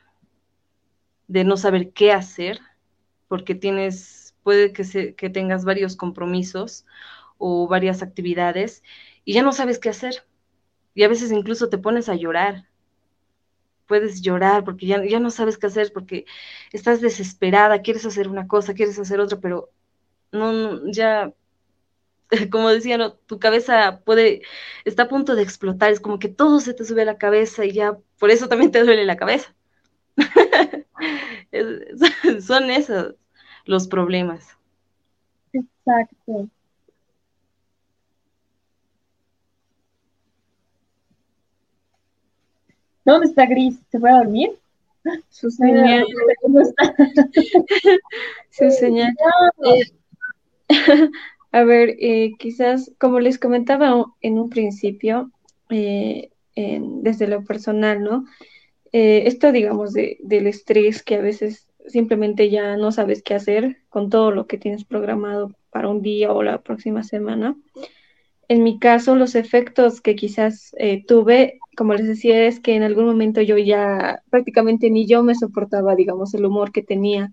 de no saber qué hacer, porque tienes, puede que, que tengas varios compromisos o varias actividades y ya no sabes qué hacer. Y a veces incluso te pones a llorar. Puedes llorar porque ya, ya no sabes qué hacer, porque estás desesperada, quieres hacer una cosa, quieres hacer otra, pero no ya *laughs* como decía, ¿no? tu cabeza puede, está a punto de explotar, es como que todo se te sube a la cabeza y ya por eso también te duele la cabeza. *laughs* *laughs* son esos los problemas. Exacto. ¿Dónde está Gris? ¿Se fue a dormir? Su señal. *laughs* Su señal. *laughs* A ver, eh, quizás, como les comentaba en un principio, eh, desde lo personal, ¿no? Eh, esto, digamos, de, del estrés que a veces simplemente ya no sabes qué hacer con todo lo que tienes programado para un día o la próxima semana. En mi caso, los efectos que quizás tuve, como les decía, es que en algún momento yo ya prácticamente ni yo me soportaba, digamos, el humor que tenía.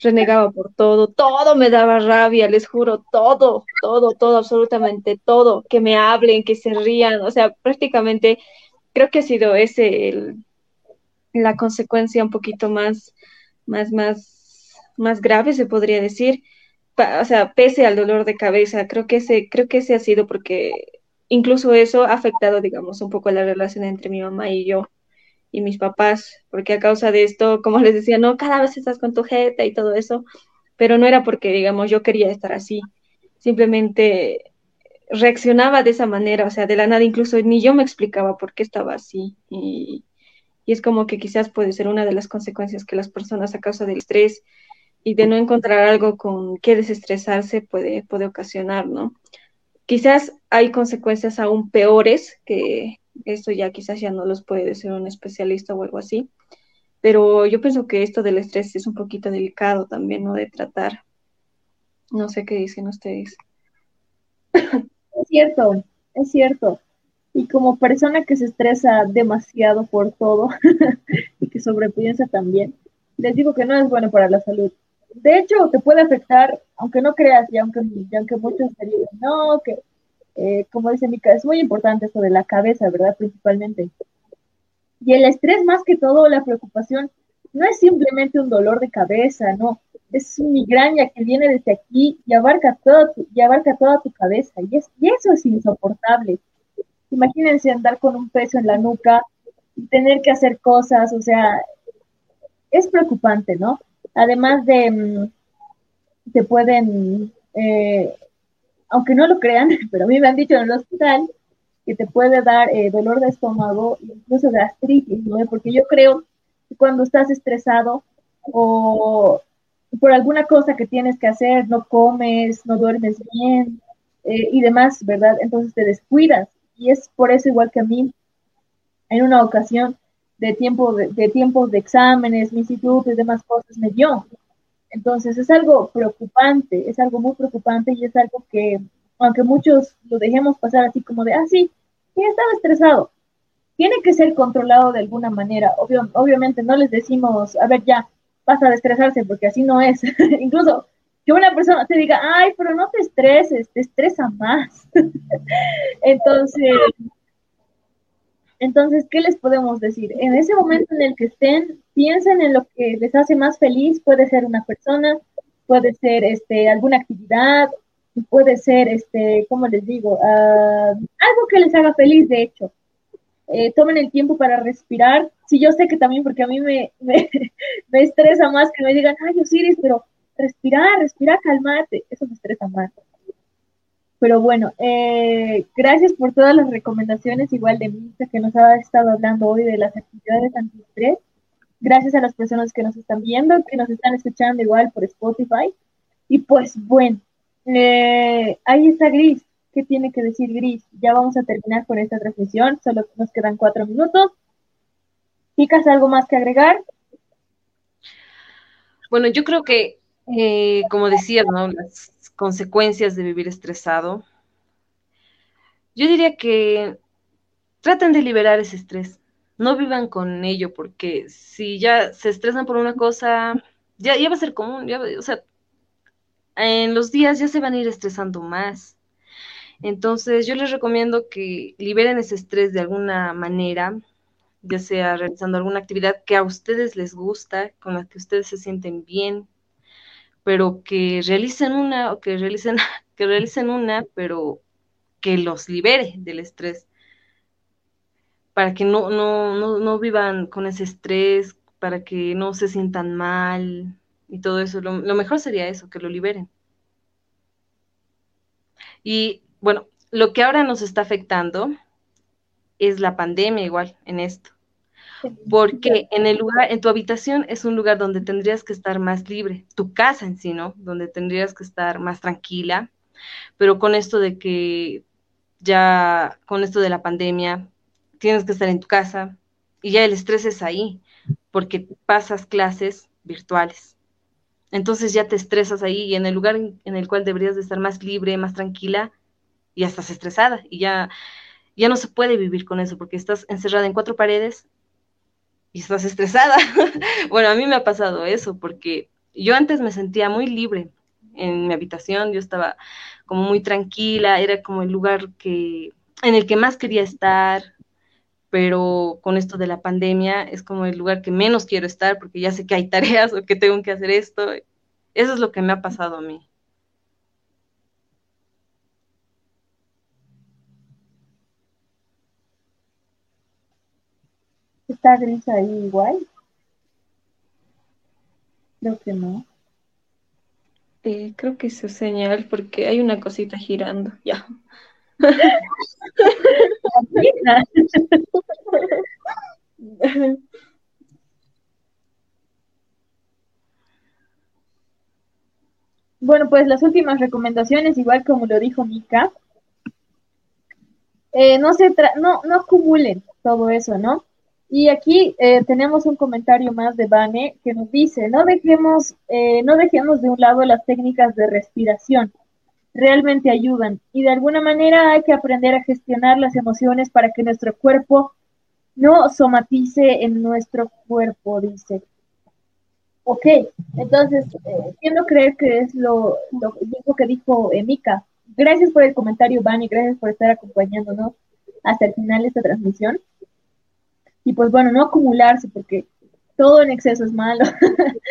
Renegaba por todo, todo me daba rabia, les juro, todo, todo, todo, absolutamente todo, que me hablen, que se rían, o sea, prácticamente creo que ha sido ese la consecuencia un poquito más, más, más, más grave, se podría decir, o sea, pese al dolor de cabeza, creo que ese, creo que ese ha sido porque incluso eso ha afectado, digamos, un poco la relación entre mi mamá y yo y mis papás, porque a causa de esto, como les decía, no, cada vez estás con tu jeta y todo eso, pero no era porque, digamos, yo quería estar así, simplemente reaccionaba de esa manera, o sea, de la nada, incluso ni yo me explicaba por qué estaba así. Y, y es como que quizás puede ser una de las consecuencias que las personas a causa del estrés y de no encontrar algo con qué desestresarse puede, puede ocasionar, ¿no? Quizás hay consecuencias aún peores que, esto ya quizás ya no los puede decir un especialista o algo así, pero yo pienso que esto del estrés es un poquito delicado también, ¿no? De tratar. No sé qué dicen ustedes. Es cierto, es cierto. Y como persona que se estresa demasiado por todo *laughs* y que sobrepiensa también, les digo que no es bueno para la salud. De hecho, te puede afectar, aunque no creas, y aunque, muchos te digan, no, que eh, como dice Mica, es muy importante esto de la cabeza, ¿verdad? Principalmente. Y el estrés, más que todo, la preocupación, no es simplemente un dolor de cabeza, no, es migraña que viene desde aquí y abarca, todo y abarca toda tu cabeza, y, es, y eso es insoportable. Imagínense andar con un peso en la nuca y tener que hacer cosas, o sea, es preocupante, ¿no? Además de, mm, te pueden eh, aunque no lo crean, *laughs* pero a mí me han dicho en el hospital que te puede dar eh, dolor de estómago, incluso gastritis, ¿no? Porque yo creo que cuando estás estresado o por alguna cosa que tienes que hacer, no comes, no duermes bien eh, y demás, ¿verdad? Entonces te descuidas. Y es por eso igual que a mí, en una ocasión de, tiempo de, tiempos de exámenes, mi instituto y demás cosas me dio. Entonces es algo preocupante, es algo muy preocupante y es algo que, aunque muchos lo dejemos pasar así como de, ah, sí, ya estaba estresado, tiene que ser controlado de alguna manera. obviamente no les decimos, a ver, ya, pasa a estresarse, porque así no es. *laughs* Incluso que una persona te diga, ay, pero no te estreses, te estresa más. *laughs* entonces, entonces, ¿qué les podemos decir? En ese momento en el que estén, piensen en lo que les hace más feliz, puede ser una persona, puede ser este, alguna actividad, puede ser, este, ¿cómo les digo? Ah, algo que les haga feliz, de hecho. Eh, tomen el tiempo para respirar. Sí, yo sé que también, porque a mí me, *laughs* me, estresa más que me digan, ay, Osiris, pero respirar, respira, calmate. Eso me estresa más. Pero bueno, eh, gracias por todas las recomendaciones, igual de Misa, que nos ha estado hablando hoy de las actividades antiestrés. Gracias a las personas que nos están viendo, que nos están escuchando igual por Spotify. Y pues bueno, eh, ahí está Gris. ¿Qué tiene que decir Gris? Ya vamos a terminar con esta transmisión, solo nos quedan cuatro minutos. Chicas, ¿algo más que agregar? Bueno, yo creo que, eh, como decía, ¿no? Consecuencias de vivir estresado. Yo diría que traten de liberar ese estrés. No vivan con ello, porque si ya se estresan por una cosa, ya, ya va a ser común. Ya, o sea, en los días ya se van a ir estresando más. Entonces, yo les recomiendo que liberen ese estrés de alguna manera, ya sea realizando alguna actividad que a ustedes les gusta, con la que ustedes se sienten bien, pero que realicen una que realicen, *laughs* que realicen una, pero que los libere del estrés, para que no, no, no, vivan con ese estrés, para que no se sientan mal y todo eso. Lo mejor sería eso, que lo liberen. Y bueno, lo que ahora nos está afectando es la pandemia igual en esto. Porque en el lugar, en tu habitación es un lugar donde tendrías que estar más libre, tu casa en sí, ¿no? Donde tendrías que estar más tranquila, pero con esto de que ya, con esto de la pandemia, tienes que estar en tu casa y ya el estrés es ahí, porque pasas clases virtuales. Entonces ya te estresas ahí y en el lugar en el cual deberías de estar más libre, más tranquila, ya estás estresada y ya, ya no se puede vivir con eso porque estás encerrada en cuatro paredes y estás estresada. *laughs* bueno, a mí me ha pasado eso porque yo antes me sentía muy libre en mi habitación, yo estaba como muy tranquila, era como el lugar que en el que más quería estar, pero con esto de la pandemia es como el lugar que menos quiero estar porque ya sé que hay *laughs* tareas o que tengo que hacer esto. Eso es lo que me ha pasado a mí. ¿Está gris ahí igual? Creo que no. Eh, creo que es su señal porque hay una cosita girando. Ya. Bueno, pues las últimas recomendaciones, igual como lo dijo Mika, eh, no se no, no acumulen todo eso, ¿no? Y aquí eh, tenemos un comentario más de Vane que nos dice, no dejemos, eh, no dejemos de un lado las técnicas de respiración, realmente ayudan y de alguna manera hay que aprender a gestionar las emociones para que nuestro cuerpo no somatice en nuestro cuerpo, dice. Ok, entonces, eh, quiero creer que es lo, lo, que dijo Emika. Gracias por el comentario, Vane, gracias por estar acompañándonos hasta el final de esta transmisión. Y pues bueno, no acumularse porque todo en exceso es malo. *laughs*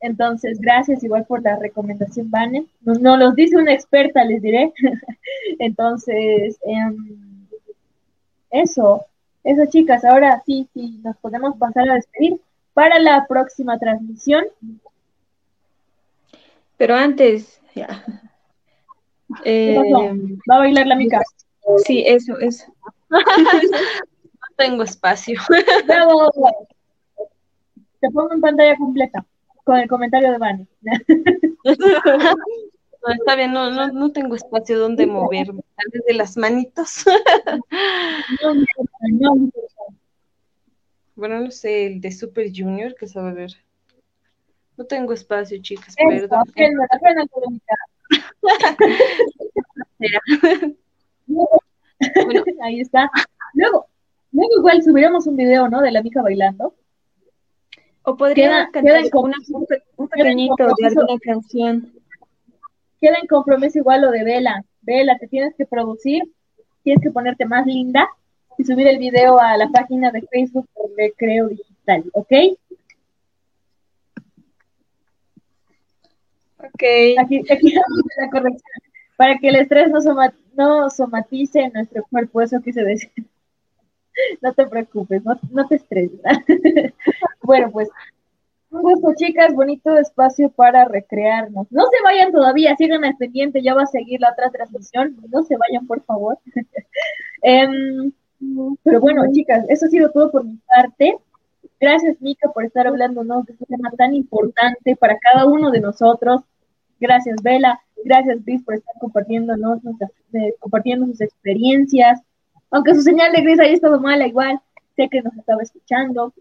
Entonces, gracias igual por la recomendación, Vane. Nos, nos los dice una experta, les diré. *laughs* Entonces, em, eso, eso chicas, ahora sí, sí, nos podemos pasar a despedir para la próxima transmisión. Pero antes, ya. Eh, Va a bailar la mica. Sí, eso, eso. *laughs* tengo espacio. *laughs* Te pongo en pantalla completa con el comentario de Vani. No, está bien, no, no, no tengo espacio donde moverme, tal vez de las manitos. Bueno, no sé, el de Super Junior, que sabe ver. No tengo espacio, chicas, Eso, perdón. Bueno, *laughs* *laughs* ahí está. Luego, luego igual subiremos un video, ¿no? De la mija bailando. O podría Queda- cantar una- un, pe- un pequeñito de alguna canción. Queda en compromiso igual lo de Vela. Vela, te tienes que producir, tienes que ponerte más linda y subir el video a la página de Facebook de Creo Digital, ¿ok? Ok. Aquí, aquí la corrección. Para que el estrés no, soma- no somatice en nuestro cuerpo, eso quise decir. *laughs* No te preocupes, no, te estreses. *laughs* Bueno, pues, un gusto, chicas, bonito espacio para recrearnos. No se vayan todavía, sigan al pendiente, ya va a seguir la otra transmisión. No se vayan, por favor. *laughs* Em, pero bueno, chicas, eso ha sido todo por mi parte. Gracias, Mica, por estar hablándonos de este tema tan importante para cada uno de nosotros. Gracias, Vela. Gracias, Gris, por estar compartiéndonos, eh, compartiendo sus experiencias. Aunque su señal de Gris haya estado mala, igual sé que nos estaba escuchando.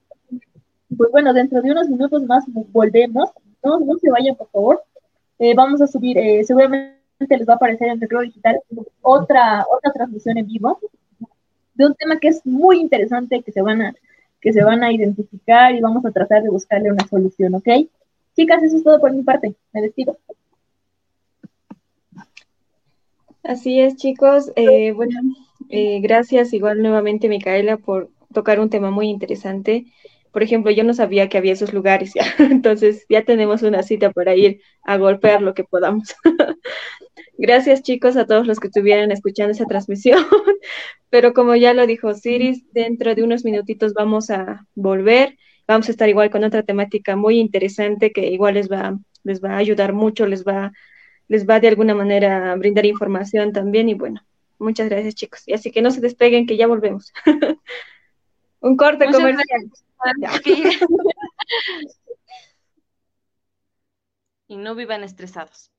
Pues bueno, dentro de unos minutos más volvemos. No, no se vayan, por favor. Eh, vamos a subir, eh, seguramente les va a aparecer en Recreo Digital otra, otra transmisión en vivo de un tema que es muy interesante, que se van a, que se van a identificar y vamos a tratar de buscarle una solución, ¿ok? Chicas, eso es todo por mi parte. Me despido. Así es, chicos. Eh, bueno, eh, gracias igual nuevamente, Micaela, por tocar un tema muy interesante. Por ejemplo, yo no sabía que había esos lugares *laughs* ya, entonces ya tenemos una cita para ir a golpear lo que podamos. *laughs* Gracias, chicos, a todos los que estuvieran escuchando esa transmisión. *laughs* Pero como ya lo dijo Siris, dentro de unos minutitos vamos a volver. Vamos a estar igual con otra temática muy interesante que igual les va, les va a ayudar mucho, les va, les va de alguna manera a brindar información también. Y bueno, muchas gracias, chicos. Y así que no se despeguen, que ya volvemos. *laughs* Un corte Muchas comercial. *laughs* *laughs* y no vivan estresados.